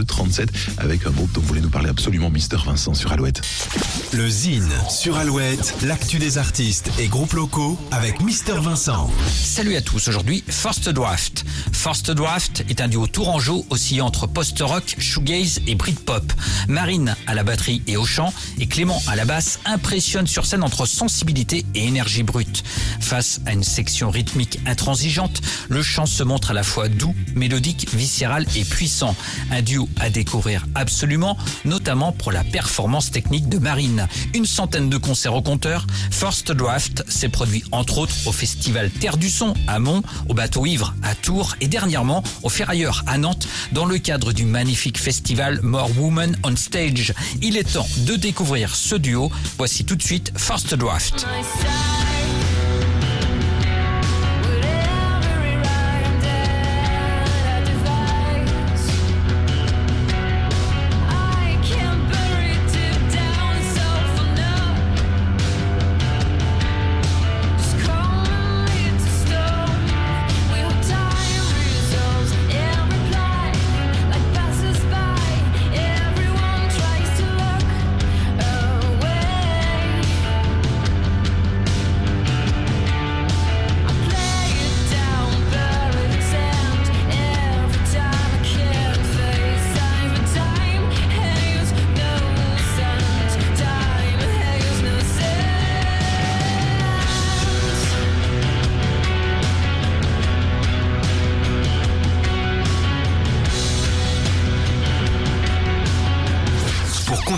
le 37 avec un groupe dont vous voulez nous parler absolument, Mister Vincent sur Alouette. Le Zine sur Alouette, l'actu des artistes et groupes locaux avec Mister Vincent. Salut à tous, aujourd'hui First Draft. First Draft est un duo tourangeau oscillant entre post-rock, shoegaze et Britpop. Marine à la batterie et au chant et Clément à la basse impressionnent sur scène entre sensibilité et énergie brute. Face à une section rythmique intransigeante, le chant se montre à la fois doux, mélodique, viscéral et puissant. Un duo à découvrir absolument, notamment pour la performance technique de Marine. Une centaine de concerts au compteur, First Draft s'est produit entre autres au festival Terre du Son à Mont, au bateau Ivre à Tours et dernièrement au Ferrailleur à Nantes dans le cadre du magnifique festival More Women on Stage. Il est temps de découvrir ce duo. Voici tout de suite First Draft.